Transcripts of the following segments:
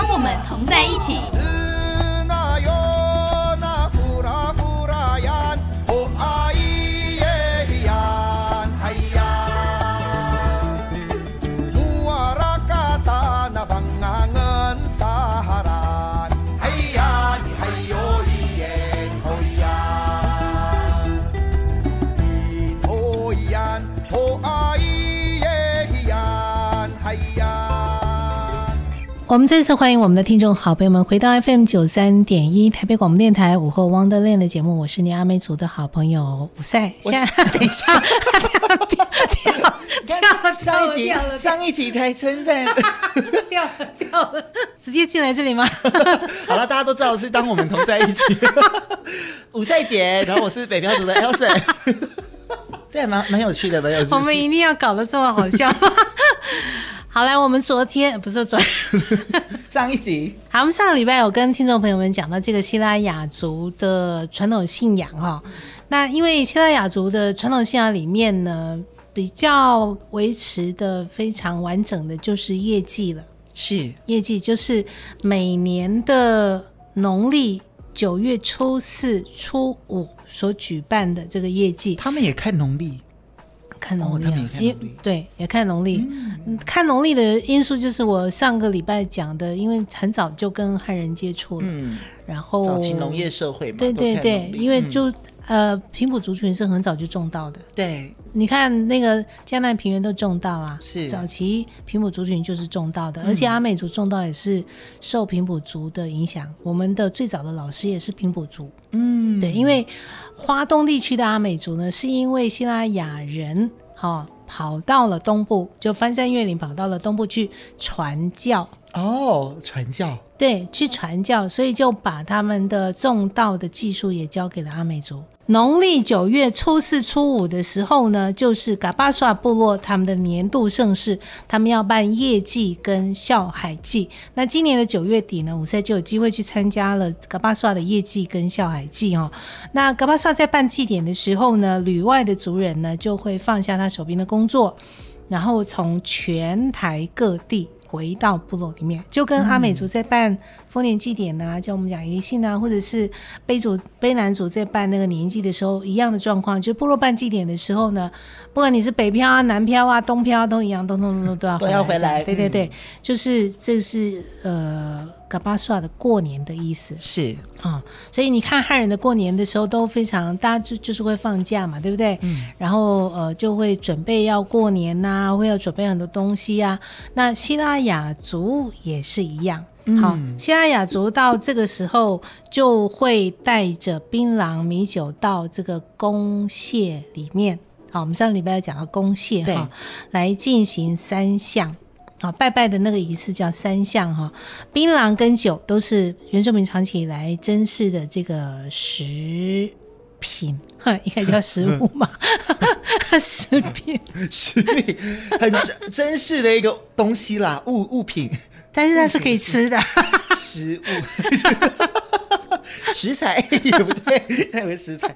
当我们同在一起。我们再次欢迎我们的听众好朋友们回到 FM 九三点一台北广播电台午后 Wonderland 的节目，我是你阿美族的好朋友吴赛。现在 等一下，跳跳跳跳上一集上一集才称赞，掉了掉了，直接进来这里吗？好了，大家都知道是当我们同在一起，吴赛姐，然后我是北漂族的 Elson，对，蛮蛮有趣的，蛮有趣的。我们一定要搞得这么好笑。好来，我们昨天不是昨 上一集，好，我们上个礼拜有跟听众朋友们讲到这个西拉雅族的传统信仰哈。那因为西拉雅族的传统信仰里面呢，比较维持的非常完整的就是业绩了。是业绩，就是每年的农历九月初四、初五所举办的这个业绩。他们也看农历。看农历，因对也看农历，嗯、看农历的因素就是我上个礼拜讲的，因为很早就跟汉人接触了，嗯、然后早期农业社会嘛，对对对，因为就。嗯呃，平埔族群是很早就种稻的。对，你看那个江南平原都种稻啊，是早期平埔族群就是种稻的，嗯、而且阿美族种稻也是受平埔族的影响。我们的最早的老师也是平埔族。嗯，对，因为花东地区的阿美族呢，是因为希拉雅人哈、哦、跑到了东部，就翻山越岭跑到了东部去传教。哦，传教。对，去传教，所以就把他们的种稻的技术也交给了阿美族。农历九月初四、初五的时候呢，就是嘎巴刷部落他们的年度盛事，他们要办业祭跟笑海祭。那今年的九月底呢，吴赛就有机会去参加了嘎巴刷的业祭跟笑海祭哦。那嘎巴刷在办祭典的时候呢，旅外的族人呢就会放下他手边的工作，然后从全台各地。回到部落里面，就跟阿美族在办丰年祭典啊，叫、嗯、我们讲迎新啊，或者是卑族、卑南主在办那个年祭的时候一样的状况。就部落办祭典的时候呢，不管你是北漂啊、南漂啊、东漂啊，都一样，都都都都要都要回来。对对对，嗯、就是这是呃。嘎巴刷的过年的意思是啊、哦，所以你看汉人的过年的时候都非常，大家就就是会放假嘛，对不对？嗯，然后呃就会准备要过年呐、啊，会要准备很多东西啊。那希腊雅族也是一样，好、西拉雅族到这个时候就会带着槟榔米酒到这个公蟹里面。好，我们上个礼拜要讲到公蟹哈，来进行三项。啊，拜拜的那个仪式叫三项哈，槟榔跟酒都是原住民长期以来珍视的这个食品，哈，应该叫食物嘛，食品，食品很珍珍视的一个东西啦，物物品，但是它是可以吃的。食物。食材 也不对？那个食材，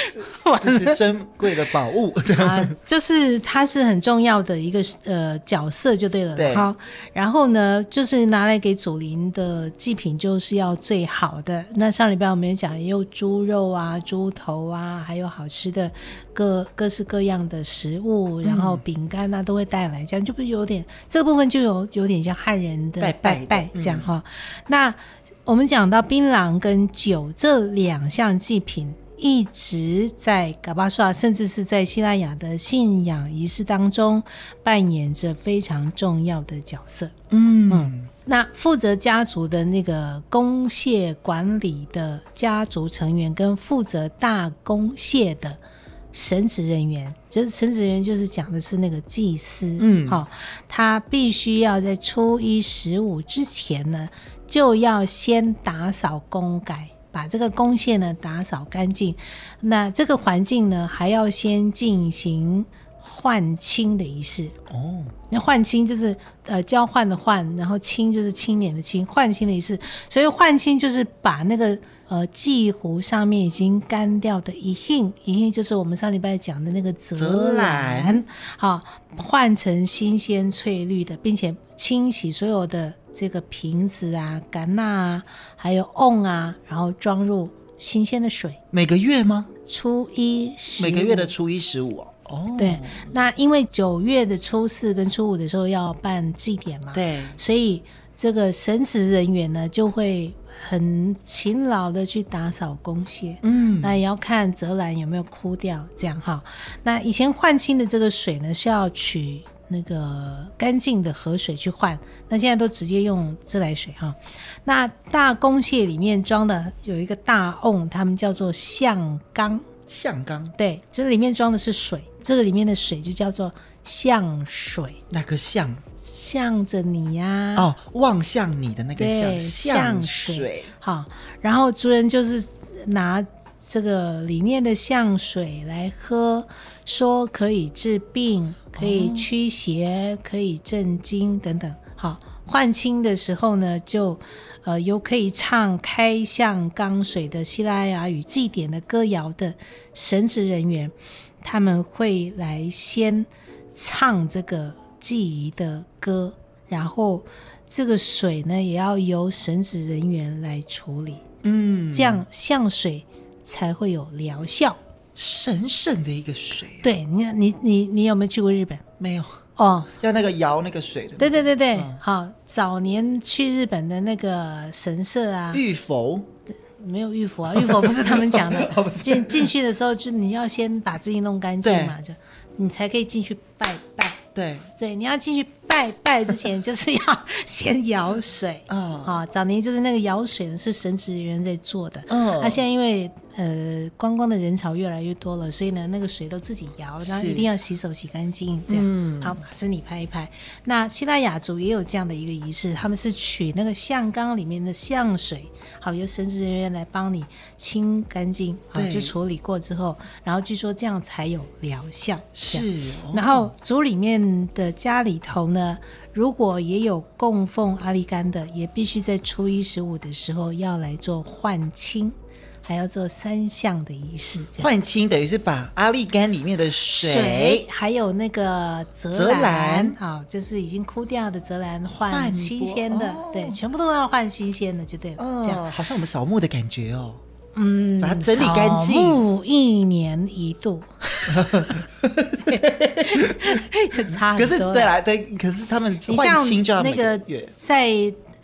这是珍贵的宝物啊，就是它是很重要的一个呃角色就对了。对，好，然后呢，就是拿来给祖灵的祭品，就是要最好的。那上礼拜我们也讲，也有猪肉啊、猪头啊，还有好吃的各各式各样的食物，然后饼干啊都会带来，这样就不有点这个部分就有有点像汉人的拜拜，拜这样哈。嗯、那我们讲到槟榔跟酒这两项祭品，一直在嘎巴刷，甚至是在西拉雅的信仰仪式当中扮演着非常重要的角色。嗯，嗯，那负责家族的那个公廨管理的家族成员，跟负责大公蟹的神职人员，就是神职人员，就是讲的是那个祭司。嗯，好，他必须要在初一十五之前呢。就要先打扫公改，把这个公线呢打扫干净。那这个环境呢，还要先进行换青的仪式。哦，那换青就是呃交换的换，然后青就是青年的青，换青的仪式。所以换青就是把那个呃祭壶上面已经干掉的一兴，一兴就是我们上礼拜讲的那个泽兰，好换成新鲜翠绿的，并且清洗所有的。这个瓶子啊、柑仔啊，还有瓮啊，然后装入新鲜的水。每个月吗？初一十五。每个月的初一十五哦。对，那因为九月的初四跟初五的时候要办祭典嘛，对，所以这个神职人员呢就会很勤劳的去打扫公蟹。嗯，那也要看泽兰有没有枯掉，这样哈。那以前换清的这个水呢是要取。那个干净的河水去换，那现在都直接用自来水哈。那大公蟹里面装的有一个大瓮，他们叫做象缸。象缸，对，这里面装的是水，这个里面的水就叫做象水。那个象？向着你呀、啊。哦，望向你的那个象，象水。水好，然后族人就是拿。这个里面的象水来喝，说可以治病，可以驱邪，可以镇惊等等。好，换清的时候呢，就呃有可以唱开向缸水的希拉雅语祭典的歌谣的神职人员，他们会来先唱这个祭仪的歌，然后这个水呢也要由神职人员来处理。嗯，这样像水。才会有疗效，神圣的一个水。对，你你你你有没有去过日本？没有哦，要那个摇那个水的。对对对对，嗯、好，早年去日本的那个神社啊，浴佛，没有浴佛啊，浴佛不是他们讲的。进进去的时候，就你要先把自己弄干净嘛，就你才可以进去拜拜。对对，你要进去拜拜之前，就是要先舀水。嗯，好，早年就是那个舀水呢，是神职人员在做的。嗯，他现在因为。呃，观光的人潮越来越多了，所以呢，那个水都自己摇，然后一定要洗手洗干净，这样。嗯、好，把身体拍一拍。那希腊雅族也有这样的一个仪式，他们是取那个象缸里面的象水，好，由神职人员来帮你清干净，好，就处理过之后，然后据说这样才有疗效。是。哦、然后族里面的家里头呢，如果也有供奉阿里干的，也必须在初一十五的时候要来做换青。还要做三项的仪式，换青等于是把阿里干里面的水，水还有那个泽兰啊，就是已经枯掉的泽兰换新鲜的，哦、对，全部都要换新鲜的就对了。哦，这样好像我们扫墓的感觉哦。嗯，把它整理干净。扫墓一年一度，差。可是对啦，对，可是他们换青就要那个在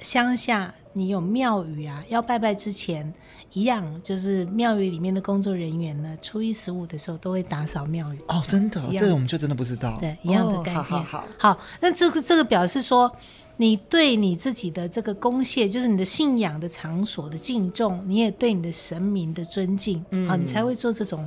乡下，你有庙宇啊，要拜拜之前。一样，就是庙宇里面的工作人员呢，初一十五的时候都会打扫庙宇。哦，真的，这个我们就真的不知道。对，一样的概念。哦、好好好，好，那这个这个表示说，你对你自己的这个公谢，就是你的信仰的场所的敬重，你也对你的神明的尊敬，嗯，你才会做这种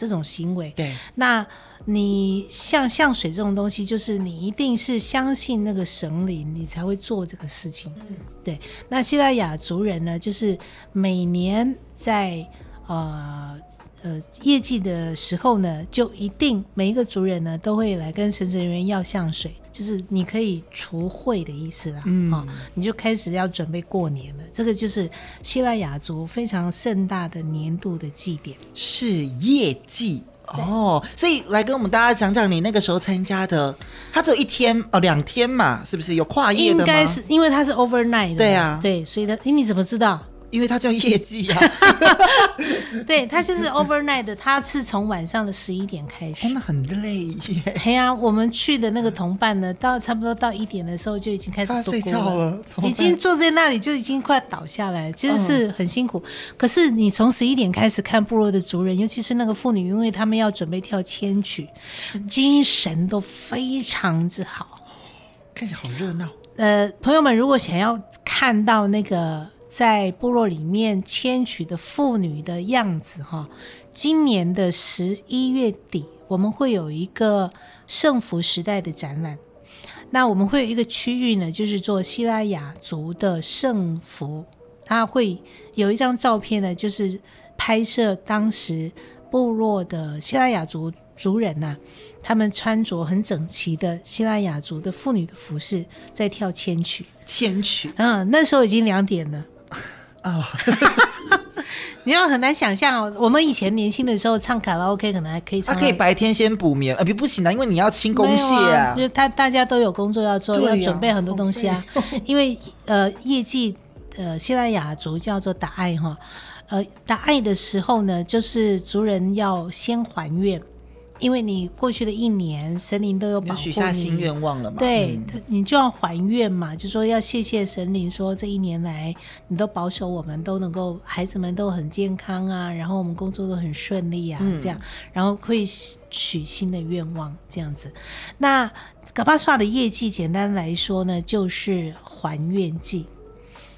这种行为。对，那。你像像水这种东西，就是你一定是相信那个神灵，你才会做这个事情。嗯，对。那西拉雅族人呢，就是每年在呃呃业绩的时候呢，就一定每一个族人呢都会来跟神职人员要香水，就是你可以除秽的意思啦。嗯，哦，你就开始要准备过年了。这个就是希腊雅族非常盛大的年度的祭典，是业祭。哦，所以来跟我们大家讲讲你那个时候参加的，它只有一天哦，两天嘛，是不是有跨夜的吗？应该是因为它是 overnight 的，对啊，对，所以它，你怎么知道？因为它叫业祭啊，对，它就是 overnight 的，它是从晚上的十一点开始，真的很累耶。对啊，我们去的那个同伴呢，到差不多到一点的时候就已经开始睡觉了，已经坐在那里就已经快倒下来，其实是很辛苦。嗯、可是你从十一点开始看部落的族人，尤其是那个妇女，因为他们要准备跳千曲，精神都非常之好，看起来好热闹。呃，朋友们，如果想要看到那个。在部落里面迁徙的妇女的样子，哈，今年的十一月底，我们会有一个圣服时代的展览。那我们会有一个区域呢，就是做希拉雅族的圣服，它会有一张照片呢，就是拍摄当时部落的希拉雅族族人呐、啊，他们穿着很整齐的希拉雅族的妇女的服饰，在跳千曲。千曲，嗯，那时候已经两点了。哦，你要很难想象哦。我们以前年轻的时候唱卡拉 OK，可能还可以唱。他可以白天先补眠，呃，不不行的，因为你要清宫蟹啊。就他大家都有工作要做，啊、要准备很多东西啊。因为呃，业绩呃，西拉雅族叫做打爱哈，呃，打爱的时候呢，就是族人要先还愿。因为你过去的一年，神灵都有保护你，许下新愿望了嘛？对，嗯、你就要还愿嘛，就说要谢谢神灵，说这一年来你都保守我们，都能够孩子们都很健康啊，然后我们工作都很顺利啊，嗯、这样，然后会许新的愿望这样子。那嘎巴萨的业绩，简单来说呢，就是还愿祭。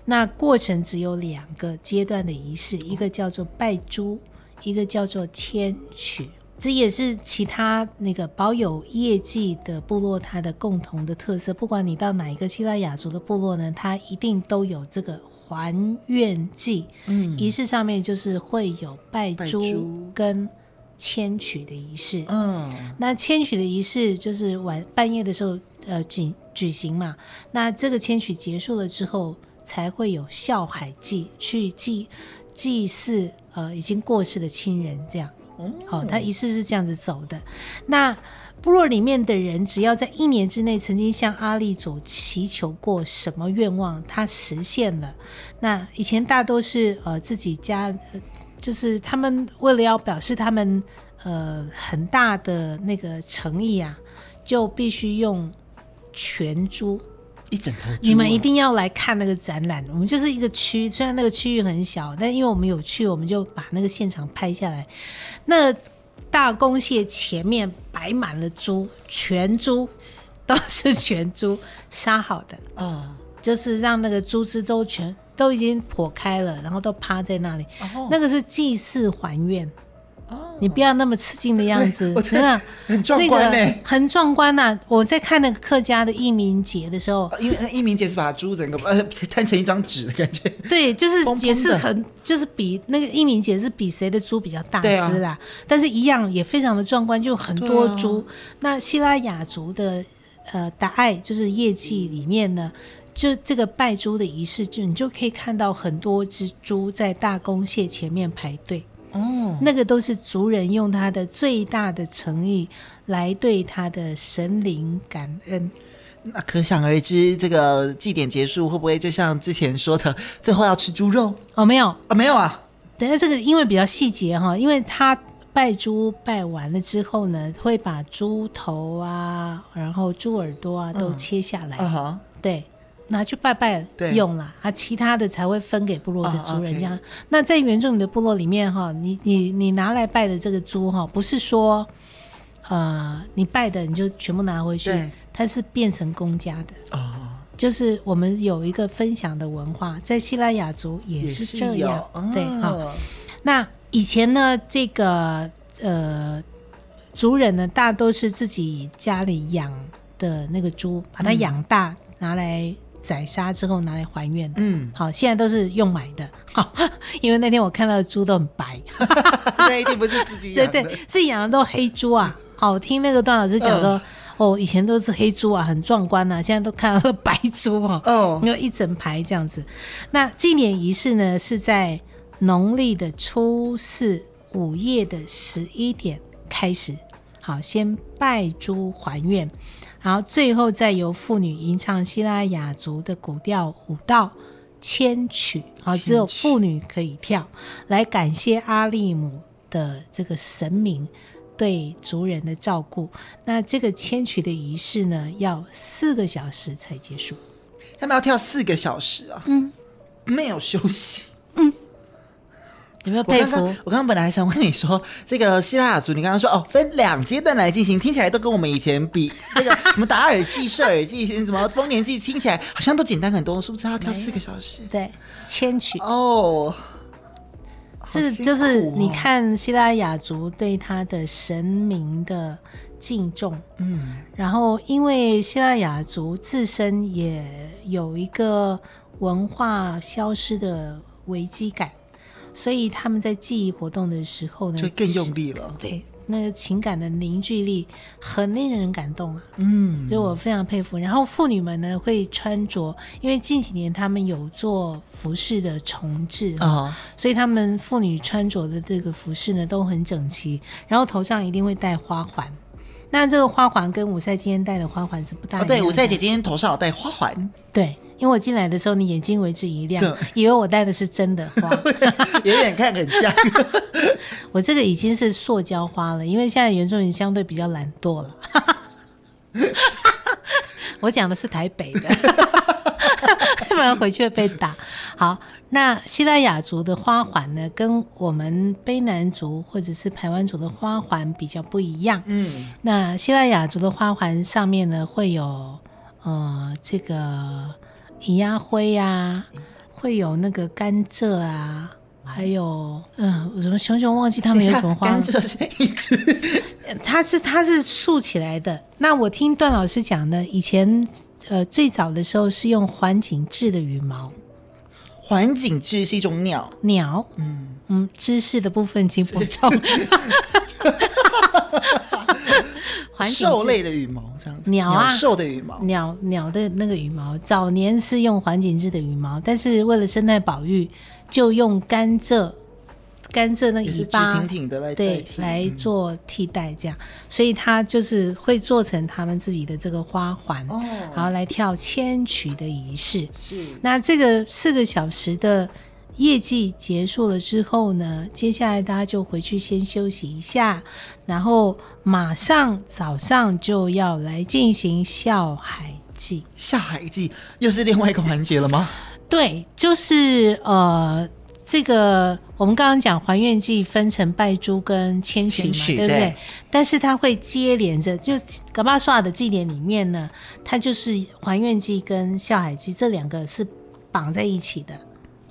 那过程只有两个阶段的仪式，一个叫做拜珠，一个叫做迁曲。这也是其他那个保有业绩的部落它的共同的特色。不管你到哪一个希腊雅族的部落呢，它一定都有这个还愿祭。嗯，仪式上面就是会有拜猪跟迁曲的仪式。嗯，那迁曲的仪式就是晚半夜的时候呃举举行嘛。那这个迁曲结束了之后，才会有孝海祭去祭祭祀呃已经过世的亲人这样。好，他仪式是这样子走的。那部落里面的人，只要在一年之内曾经向阿立祖祈求过什么愿望，他实现了。那以前大多是呃自己家，就是他们为了要表示他们呃很大的那个诚意啊，就必须用全猪。一整头猪，你们一定要来看那个展览。我们就是一个区，虽然那个区域很小，但因为我们有去，我们就把那个现场拍下来。那大公蟹前面摆满了猪，全猪都是全猪杀好的啊，哦、就是让那个猪只都全都已经剖开了，然后都趴在那里。哦、那个是祭祀还愿。你不要那么吃惊的样子，真的很壮观呢，很壮观呐！我在看那个客家的义民节的时候，因为那义民节是把猪整个呃摊成一张纸的感觉，对，就是也是很就是比那个义民节是比谁的猪比较大只啦，但是一样也非常的壮观，就很多猪。那希拉雅族的呃达爱就是业绩里面呢，就这个拜猪的仪式，就你就可以看到很多只猪在大公蟹前面排队。哦，那个都是族人用他的最大的诚意来对他的神灵感恩。那可想而知，这个祭典结束会不会就像之前说的，最后要吃猪肉？哦，没有啊，没有啊。等下这个因为比较细节哈，因为他拜猪拜完了之后呢，会把猪头啊，然后猪耳朵啊都切下来。嗯啊、对。拿去拜拜用了啊，其他的才会分给部落的族人。这样，oh. 那在原住民的部落里面哈，你你你拿来拜的这个猪哈，不是说呃你拜的你就全部拿回去，它是变成公家的。哦，oh. 就是我们有一个分享的文化，在西拉雅族也是这样。Oh. 对哈，那以前呢，这个呃族人呢，大都是自己家里养的那个猪，把它养大，嗯、拿来。宰杀之后拿来还愿的，嗯，好，现在都是用买的，好，因为那天我看到的猪都很白，那一定不是自己养的，对对，自己养的都黑猪啊，好，听那个段老师讲说，呃、哦，以前都是黑猪啊，很壮观呐、啊，现在都看到白猪啊，哦，有一整排这样子。那祭典仪式呢，是在农历的初四午夜的十一点开始，好，先拜猪还愿。然后最后再由妇女吟唱希腊雅族的古调舞蹈千曲，好，只有妇女可以跳，来感谢阿利姆的这个神明对族人的照顾。那这个迁曲的仪式呢，要四个小时才结束。他们要跳四个小时啊？嗯，没有休息。嗯。有没有佩服？我刚刚本来还想问你说，这个希腊雅族，你刚刚说哦，分两阶段来进行，听起来都跟我们以前比 那个什么达尔祭、设尔祭、什么丰年祭，听起来好像都简单很多，是不是？要跳四个小时？对，千曲哦，是、哦、就是你看希腊雅族对他的神明的敬重，嗯，然后因为希腊雅族自身也有一个文化消失的危机感。所以他们在记忆活动的时候呢，就更用力了。对，那个情感的凝聚力很令人感动啊。嗯，所以我非常佩服。然后妇女们呢会穿着，因为近几年他们有做服饰的重置啊，哦、所以他们妇女穿着的这个服饰呢都很整齐，然后头上一定会戴花环。那这个花环跟五赛今天戴的花环是不大一样的。哦、对，五赛姐今天头上有戴花环。对，因为我进来的时候，你眼睛为之一亮，以为我戴的是真的花，有点看很像。我这个已经是塑胶花了，因为现在原住民相对比较懒惰了。我讲的是台北的，不然回去会被打。好。那西拉雅族的花环呢，跟我们卑南族或者是台湾族的花环比较不一样。嗯，那西拉雅族的花环上面呢，会有呃这个咿呀灰呀，会有那个甘蔗啊，还有嗯、呃，我怎么熊熊忘记他们有什么花？甘蔗是一只，它是它是竖起来的。那我听段老师讲的，以前呃最早的时候是用环颈雉的羽毛。环颈雉是一种鸟，鸟，嗯嗯，知识的部分请补 充。兽类的羽毛这样子，鸟啊，兽的羽毛，鸟鸟的那个羽毛，早年是用环颈雉的羽毛，但是为了生态保育，就用甘蔗。甘蔗那个尾巴，挺挺的来对来做替代，这样，嗯、所以它就是会做成他们自己的这个花环，哦、然后来跳千曲的仪式。是，那这个四个小时的业绩结束了之后呢，接下来大家就回去先休息一下，然后马上早上就要来进行笑海祭。笑海祭又是另外一个环节了吗？对，就是呃。这个我们刚刚讲还愿祭分成拜珠跟千曲嘛，对不对？对，但是它会接连着，就格巴刷的祭典里面呢，它就是还愿祭跟笑海祭这两个是绑在一起的，哦、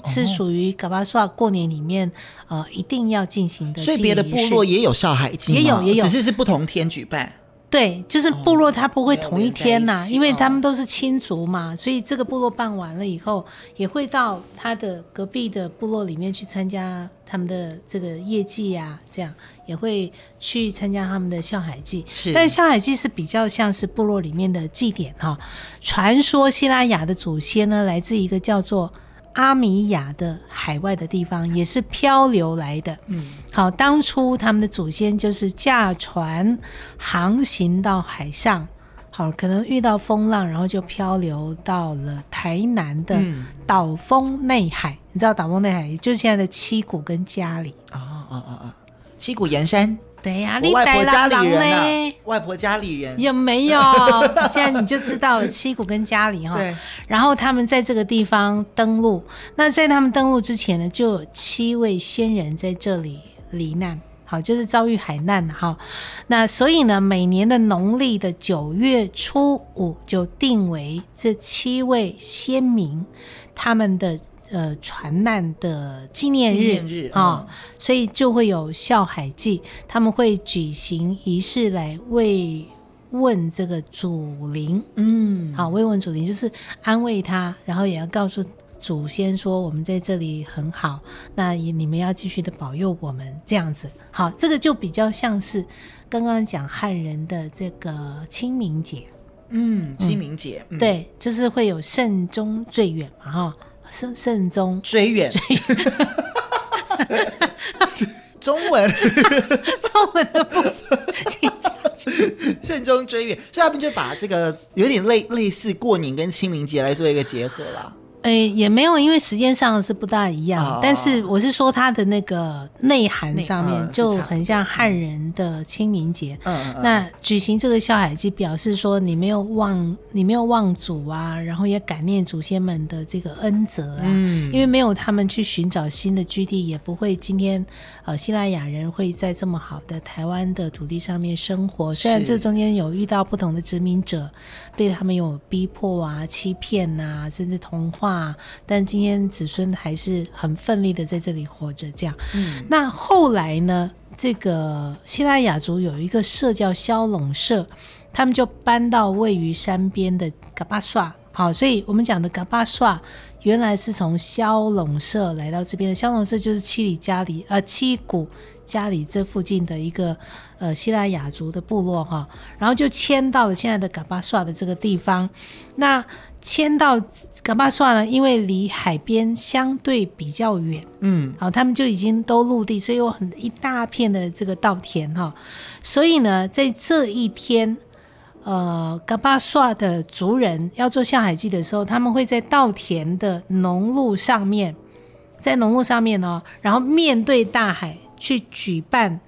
是属于噶巴刷过年里面呃一定要进行的。所以别的部落也有笑海祭，也有也有，只是是不同天举办。对，就是部落，它不会同一天呐，因为他们都是亲族嘛，所以这个部落办完了以后，也会到他的隔壁的部落里面去参加他们的这个业祭啊，这样也会去参加他们的笑海祭。是，但笑海祭是比较像是部落里面的祭典哈。传说希拉雅的祖先呢，来自一个叫做。阿米亚的海外的地方也是漂流来的。嗯，好，当初他们的祖先就是驾船航行到海上，好，可能遇到风浪，然后就漂流到了台南的岛风内海。嗯、你知道岛风内海，也就是现在的七股跟嘉里。啊啊啊啊！七股盐山。对呀、啊，我外婆家里人呢、啊？外婆家里人有没有？现在你就知道了，七股跟家里哈。对。然后他们在这个地方登陆，那在他们登陆之前呢，就有七位先人在这里罹难，好，就是遭遇海难哈。那所以呢，每年的农历的九月初五就定为这七位先民他们的。呃，船难的纪念日。啊，所以就会有孝海祭，他们会举行仪式来慰问这个祖灵，嗯，好，慰问祖灵就是安慰他，然后也要告诉祖先说我们在这里很好，那你们要继续的保佑我们这样子，好，这个就比较像是刚刚讲汉人的这个清明节，嗯，清明节，嗯、对，就是会有慎终追远嘛，哈。慎慎终追远，中文。中文的部分，请讲。慎终追远，所以他们就把这个有点类类似过年跟清明节来做一个结合了。诶、欸，也没有，因为时间上是不大一样。哦、但是我是说，它的那个内涵上面就很像汉人的清明节。嗯，那举行这个孝海祭，表示说你没有忘，你没有忘祖啊，然后也感念祖先们的这个恩泽啊。嗯，因为没有他们去寻找新的居地，也不会今天呃希腊雅人会在这么好的台湾的土地上面生活。虽然这中间有遇到不同的殖民者，对他们有逼迫啊、欺骗啊，甚至同化。啊！但今天子孙还是很奋力的在这里活着，这样。嗯，那后来呢？这个希腊雅族有一个社叫萧拢社，他们就搬到位于山边的嘎巴刷。好，所以我们讲的嘎巴刷，原来是从萧拢社来到这边的。萧拢社就是七里家里，呃，七谷。家里这附近的一个呃希腊雅族的部落哈，然后就迁到了现在的嘎巴刷的这个地方。那迁到嘎巴刷呢，因为离海边相对比较远，嗯，好，他们就已经都陆地，所以有很一大片的这个稻田哈。所以呢，在这一天。呃，嘎巴刷的族人要做下海祭的时候，他们会在稻田的农路上面，在农路上面呢、哦，然后面对大海去举办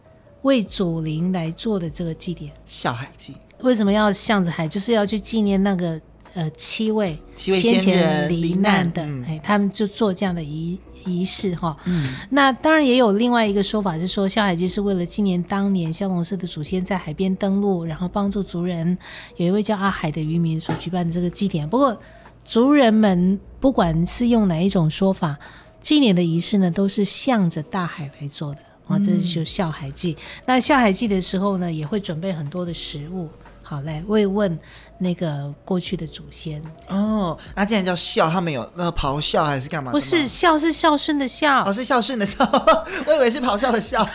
为祖灵来做的这个祭典。下海祭为什么要向着海？就是要去纪念那个。呃，七位先前罹难的，哎、嗯，他们就做这样的仪仪式哈。嗯，那当然也有另外一个说法是说，孝海祭是为了纪念当年萧龙社的祖先在海边登陆，然后帮助族人，有一位叫阿海的渔民所举办的这个祭典。不过，族人们不管是用哪一种说法，纪念的仪式呢，都是向着大海来做的啊。这是就孝海祭。嗯、那孝海祭的时候呢，也会准备很多的食物。好，来慰问那个过去的祖先哦。那既然叫孝，他们有那个咆哮还是干嘛？不是孝，是孝顺的孝。哦，是孝顺的孝。我以为是咆哮的孝。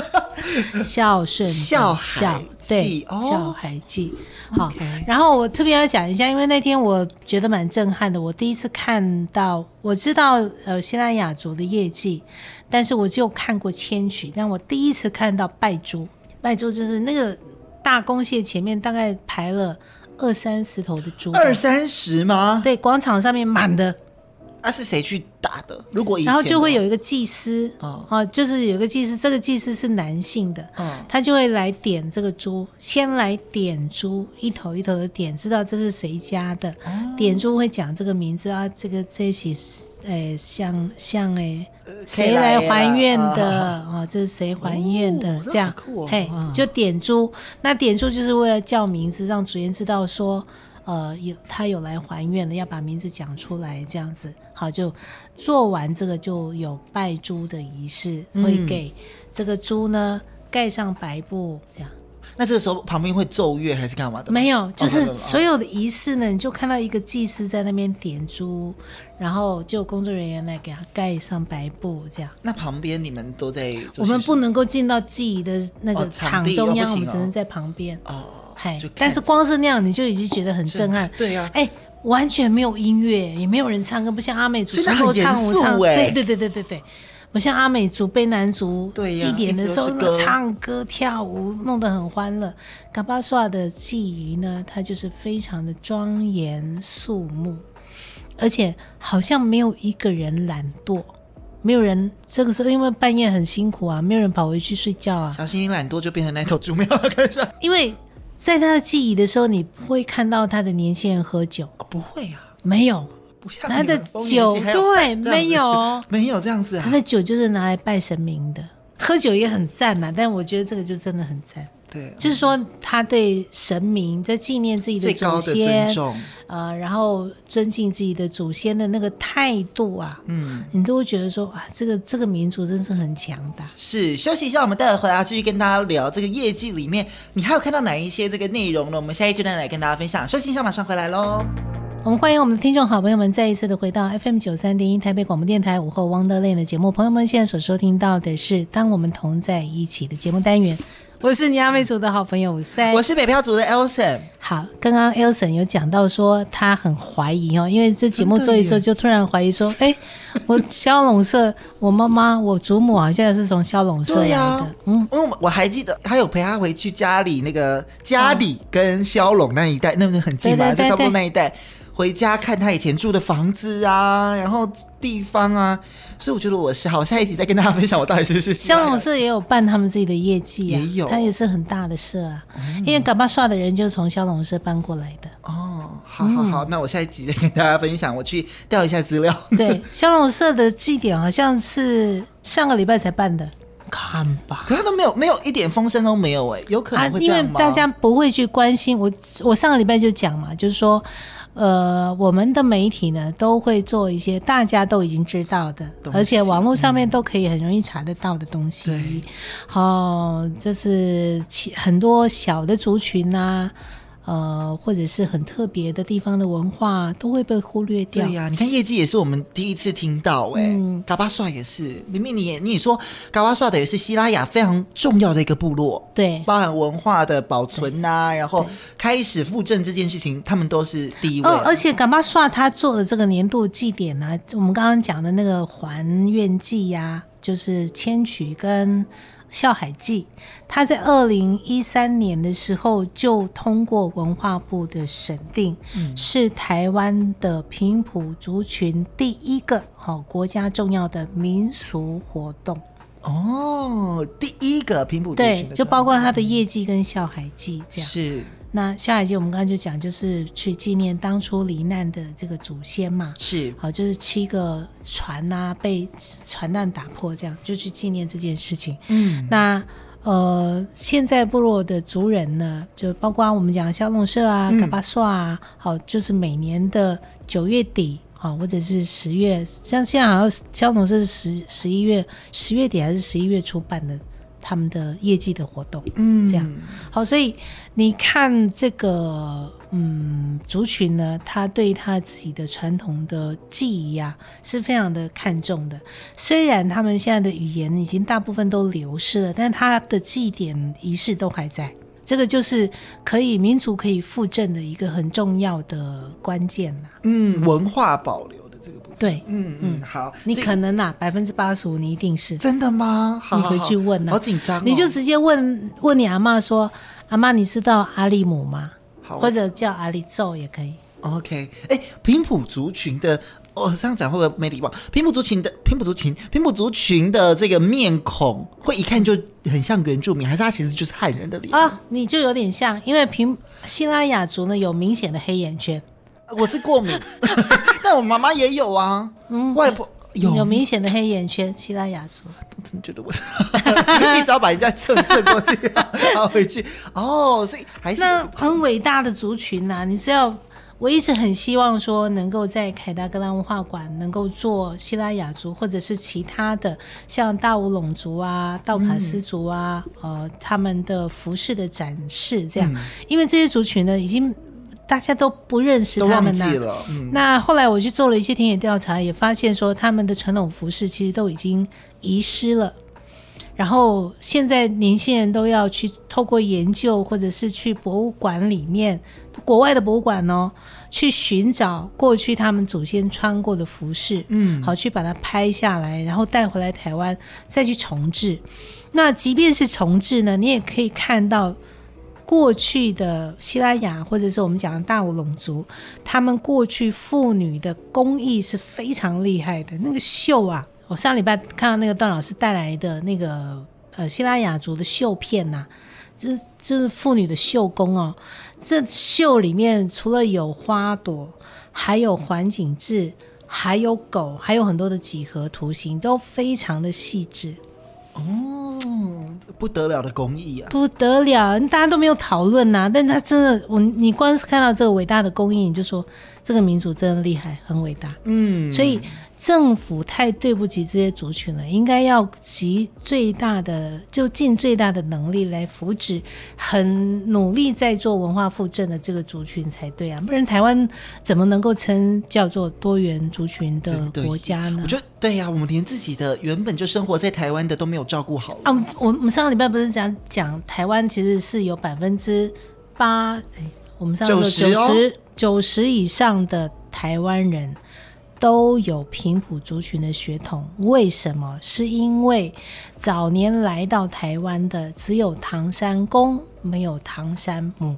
孝顺孝海对，孝海记。好，okay. 然后我特别要讲一下，因为那天我觉得蛮震撼的。我第一次看到，我知道呃西拉雅族的业绩，但是我就看过千曲，但我第一次看到拜珠。拜珠就是那个。大公蟹前面大概排了二三十头的猪，二三十吗？对，广场上面满的。那、啊、是谁去打的？如果然后就会有一个祭司，哦，啊、就是有一个祭司，这个祭司是男性的，他就会来点这个猪，先来点猪，一头一头的点，知道这是谁家的，哦、点猪会讲这个名字啊，这个这些诶像像诶谁来还愿的啊？这是谁还愿的？哦、这样，嘿，就点珠，那点珠就是为了叫名字，让主人知道说。呃，有他有来还愿的，要把名字讲出来，这样子好，就做完这个就有拜猪的仪式，嗯、会给这个猪呢盖上白布，这样。那这个时候旁边会奏乐还是干嘛的？没有，就是所有的仪式呢，你就看到一个祭司在那边点珠，然后就工作人员来给他盖上白布，这样。那旁边你们都在？我们不能够进到祭仪的那个场中央，哦哦、我们只能在旁边。哦。嗨，但是光是那样你就已经觉得很震撼。对呀、啊，哎、欸，完全没有音乐，也没有人唱歌，不像阿美族，所以很严肃哎。对对对对对对，不像阿美族、卑南族祭典的时候，唱歌跳舞弄得很欢乐。嘎巴刷的祭仪呢，它就是非常的庄严肃穆，而且好像没有一个人懒惰，没有人这个时候因为半夜很辛苦啊，没有人跑回去睡觉啊。小心你懒惰就变成那头猪没有了，开始。因为。在他的记忆的时候，你不会看到他的年轻人喝酒，哦、不会啊，没有，不像他的酒，对，没有，没有这样子啊，他的酒就是拿来拜神明的，喝酒也很赞呐，但我觉得这个就真的很赞。对，就是说他对神明在纪念自己的祖先，呃，然后尊敬自己的祖先的那个态度啊，嗯，你都会觉得说哇，这个这个民族真是很强大。是，休息一下，我们待会回来继续跟大家聊这个业绩里面，你还有看到哪一些这个内容呢？我们下一阶段来跟大家分享。休息一下，马上回来喽。我们欢迎我们的听众好朋友们再一次的回到 FM 九三点一台北广播电台午后 Wonderland 的节目。朋友们现在所收听到的是《当我们同在一起》的节目单元。我是你阿美族的好朋友五三，我是北漂族的 Elson。好，刚刚 Elson 有讲到说他很怀疑哦，因为这节目做一做，就突然怀疑说，哎，我萧龙社，我妈妈，我祖母好像是从萧龙社来的。啊、嗯，因为我还记得，他有陪他回去家里那个家里跟萧龙那一带，那不是很近吗？就差不多那一带。回家看他以前住的房子啊，然后地方啊，所以我觉得我是好，下一集再跟大家分享我到底是不是。香龙社也有办他们自己的业绩啊，也有，他也是很大的社啊，嗯、因为嘎巴刷的人就是从香龙社搬过来的。哦，好好好，嗯、那我下一集再跟大家分享，我去调一下资料。对，香龙社的祭典好像是上个礼拜才办的，看吧。可他都没有没有一点风声都没有哎，有可能会这样吗？啊、因为大家不会去关心我，我上个礼拜就讲嘛，就是说。呃，我们的媒体呢都会做一些大家都已经知道的，而且网络上面都可以很容易查得到的东西。好、嗯，就是其很多小的族群呐、啊，呃，或者是很特别的地方的文化，都会被忽略掉。对呀、啊，你看业绩也是我们第一次听到、欸，哎、嗯，嘎巴萨也是。明明你也你也说嘎巴萨的也是西拉雅非常重要的一个部落，对，包含文化的保存呐、啊，然后开始复振这件事情，他们都是第一位。哦，而且嘎巴萨他做的这个年度祭典呢、啊，我们刚刚讲的那个还愿祭呀，就是迁取跟。孝海记，他在二零一三年的时候就通过文化部的审定，嗯、是台湾的平埔族群第一个好国家重要的民俗活动。哦，第一个平埔族群对，就包括他的业绩跟孝海记这样是。那下一集我们刚刚就讲，就是去纪念当初罹难的这个祖先嘛，是好，就是七个船啊被船难打破，这样就去纪念这件事情。嗯，那呃，现在部落的族人呢，就包括我们讲萧农社啊、嘎巴刷啊，好，就是每年的九月底，好，或者是十月，像现在好像萧农社是十十一月十月底还是十一月初办的。他们的业绩的活动，嗯，这样好，所以你看这个，嗯，族群呢，他对他自己的传统的记忆啊，是非常的看重的。虽然他们现在的语言已经大部分都流失了，但他的祭典仪式都还在。这个就是可以民族可以复振的一个很重要的关键呐。嗯，文化保留。对，嗯嗯，好，你可能呐，百分之八十五，你一定是真的吗？好，你回去问呐，好紧张，你就直接问问你阿妈说，阿妈，你知道阿里姆吗？好，或者叫阿里咒也可以。OK，哎，平埔族群的，哦，这样讲会不会没礼貌？平埔族群的平埔族群，平埔族群的这个面孔，会一看就很像原住民，还是他其实就是汉人的脸啊？你就有点像，因为平西拉雅族呢有明显的黑眼圈。我是过敏，但我妈妈也有啊。嗯，外婆有有明显的黑眼圈，西拉雅族。我 真的觉得我是，一早把人家蹭蹭过去，然后回去。哦，所以还是那很伟大的族群呐、啊。你知道，我一直很希望说，能够在凯达格兰文化馆能够做西拉雅族，或者是其他的像大武崧族啊、道卡斯族啊，嗯、呃，他们的服饰的展示，这样，嗯、因为这些族群呢，已经。大家都不认识他们了。嗯、那后来我去做了一些田野调查，也发现说他们的传统服饰其实都已经遗失了。然后现在年轻人都要去透过研究，或者是去博物馆里面，国外的博物馆哦，去寻找过去他们祖先穿过的服饰，嗯，好去把它拍下来，然后带回来台湾再去重置。那即便是重置呢，你也可以看到。过去的西拉雅，或者是我们讲的大武龙族，他们过去妇女的工艺是非常厉害的。那个绣啊，我上礼拜看到那个段老师带来的那个呃西拉雅族的绣片呐、这这是妇女的绣工哦。这绣里面除了有花朵，还有环景致，还有狗，还有很多的几何图形，都非常的细致。哦，不得了的工艺啊！不得了，大家都没有讨论呐。但他真的，我你光是看到这个伟大的工艺，你就说这个民族真的厉害，很伟大。嗯，所以。政府太对不起这些族群了，应该要集最大的，就尽最大的能力来扶植，很努力在做文化复振的这个族群才对啊，不然台湾怎么能够称叫做多元族群的国家呢？我觉得对呀、啊，我们连自己的原本就生活在台湾的都没有照顾好啊。我们上个礼拜不是讲讲台湾其实是有百分之八，哎，我们上个九十九十以上的台湾人。都有平埔族群的血统，为什么？是因为早年来到台湾的只有唐山公，没有唐山母，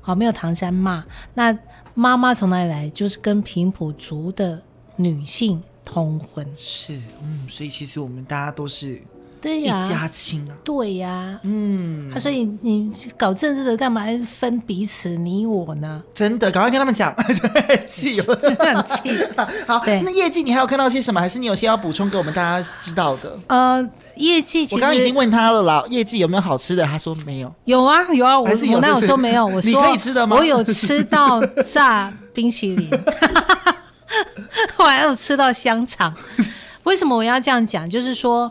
好，没有唐山妈。那妈妈从哪里来？就是跟平埔族的女性通婚。是，嗯，所以其实我们大家都是。对呀，一家亲啊，对呀，嗯，啊，所以你搞政治的干嘛分彼此你我呢？真的，赶快跟他们讲，气，很气。好，那业绩你还有看到些什么？还是你有些要补充给我们大家知道的？呃，业绩，我刚刚已经问他了啦，业绩有没有好吃的？他说没有。有啊，有啊，我我那我说没有？我说你可以吃的吗？我有吃到炸冰淇淋，我还有吃到香肠。为什么我要这样讲？就是说。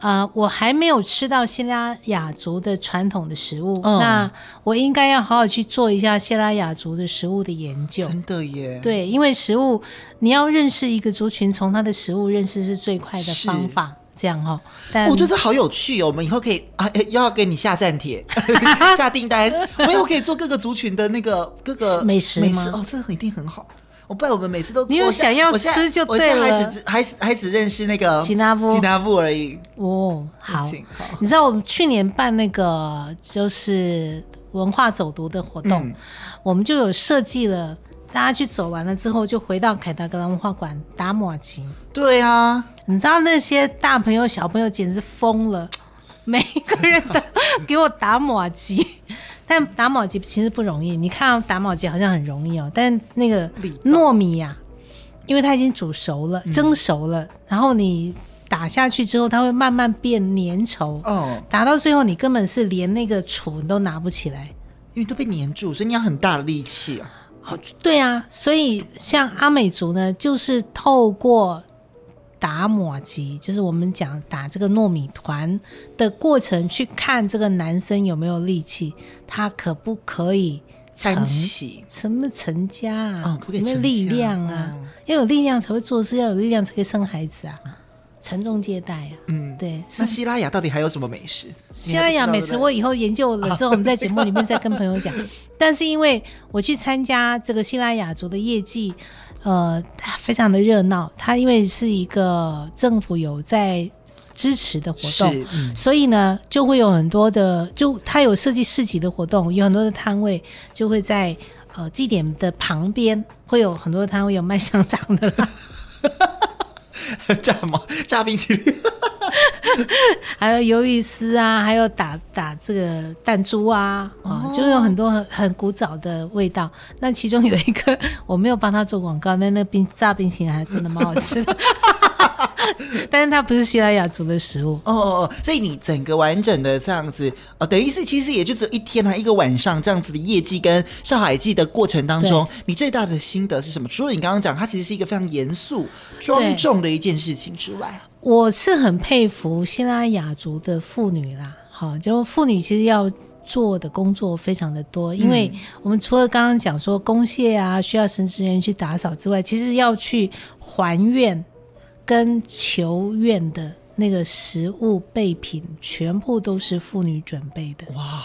呃，我还没有吃到西拉雅族的传统的食物，嗯、那我应该要好好去做一下西拉雅族的食物的研究。真的耶，对，因为食物你要认识一个族群，从它的食物认识是最快的方法。这样哈、哦，但我觉得好有趣哦。我们以后可以啊，又 要给你下站帖、下订单，我们以后可以做各个族群的那个各个美食？美食哦，这个一定很好。我不然我们每次都你有想要吃就对了。我现在还只还还只认识那个吉纳布吉纳布而已。哦，好，好，你知道我们去年办那个就是文化走读的活动，嗯、我们就有设计了，大家去走完了之后，就回到凯达格兰文化馆打马吉。对啊，你知道那些大朋友小朋友简直疯了，每一个人都给我打马吉。但打马吉其实不容易，你看打马吉好像很容易哦，但那个糯米呀、啊，因为它已经煮熟了、蒸熟了，嗯、然后你打下去之后，它会慢慢变粘稠。哦，打到最后你根本是连那个杵都拿不起来，因为都被粘住，所以你要很大的力气啊。哦，对啊，所以像阿美族呢，就是透过。打抹机就是我们讲打这个糯米团的过程，去看这个男生有没有力气，他可不可以成起，什么成家啊？哦、可可有没有力量啊？哦、要有力量才会做事，要有力量才可以生孩子啊！传宗接代啊！嗯，对。那西拉雅到底还有什么美食？西拉雅美食我以后研究了之后，我们在节目里面再跟朋友讲。但是因为我去参加这个西拉雅族的业绩。呃，非常的热闹。它因为是一个政府有在支持的活动，嗯、所以呢，就会有很多的，就它有设计市集的活动，有很多的摊位就会在呃祭典的旁边，会有很多的摊位有卖香肠的啦，炸毛炸冰淇淋。还有鱿鱼丝啊，还有打打这个弹珠啊，啊、哦，就有很多很很古早的味道。那其中有一个我没有帮他做广告，那那冰炸冰淇淋还真的蛮好吃的。但是它不是西拉雅族的食物哦哦哦，所以你整个完整的这样子，哦，等于是其实也就只有一天啊，一个晚上这样子的业绩跟上海记的过程当中，你最大的心得是什么？除了你刚刚讲，它其实是一个非常严肃庄重的一件事情之外，我是很佩服希拉雅族的妇女啦。好，就妇女其实要做的工作非常的多，因为我们除了刚刚讲说公蟹啊，需要神职人员去打扫之外，其实要去还愿。跟求愿的那个食物备品，全部都是妇女准备的。哇！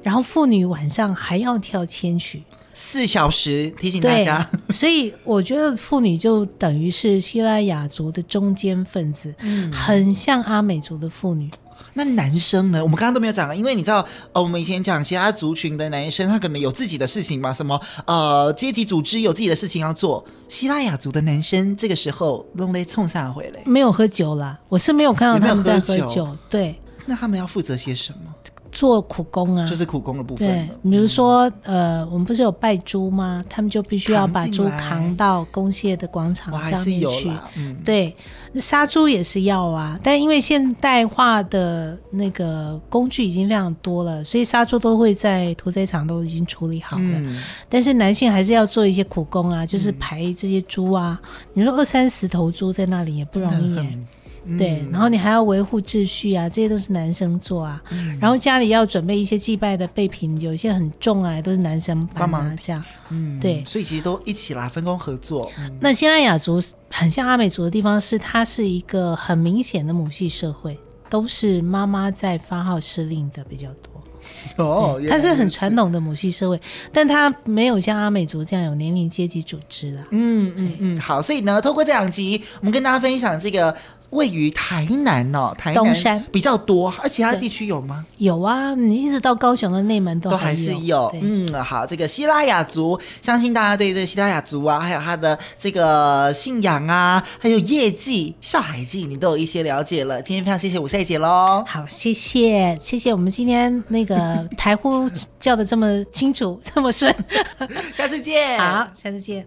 然后妇女晚上还要跳千曲，四小时，提醒大家。所以我觉得妇女就等于是希拉雅族的中间分子，嗯，很像阿美族的妇女。那男生呢？我们刚刚都没有讲，因为你知道，呃，我们以前讲其他族群的男生，他可能有自己的事情嘛，什么呃阶级组织有自己的事情要做。希拉雅族的男生这个时候弄得冲上回来，没有喝酒啦，我是没有看到他们在喝酒。对，那他们要负责些什么？做苦工啊，就是苦工的部分。对，比如说，呃，我们不是有拜猪吗？他们就必须要把猪扛到公蟹的广场上面去。嗯、对，杀猪也是要啊，但因为现代化的那个工具已经非常多了，所以杀猪都会在屠宰场都已经处理好了。嗯、但是男性还是要做一些苦工啊，就是排这些猪啊。嗯、你说二三十头猪在那里也不容易耶。对，然后你还要维护秩序啊，这些都是男生做啊。嗯、然后家里要准备一些祭拜的备品，有一些很重啊，都是男生帮忙这样。嗯，对，所以其实都一起来分工合作。嗯、那西拉雅族很像阿美族的地方是，它是一个很明显的母系社会，都是妈妈在发号施令的比较多。哦，它是很传统的母系社会，但它没有像阿美族这样有年龄阶级组织了。嗯嗯嗯，好，所以呢，透过这两集，我们跟大家分享这个。位于台南哦，台南东山比较多，而其他地区有吗？有啊，你一直到高雄的内门都还都还是有。嗯，好，这个希拉雅族，相信大家对这个西拉雅族啊，还有他的这个信仰啊，还有业绩、上海记，你都有一些了解了。今天非常谢谢五赛姐喽。好，谢谢，谢谢我们今天那个台呼叫的这么清楚，这么顺。下次见。好，下次见。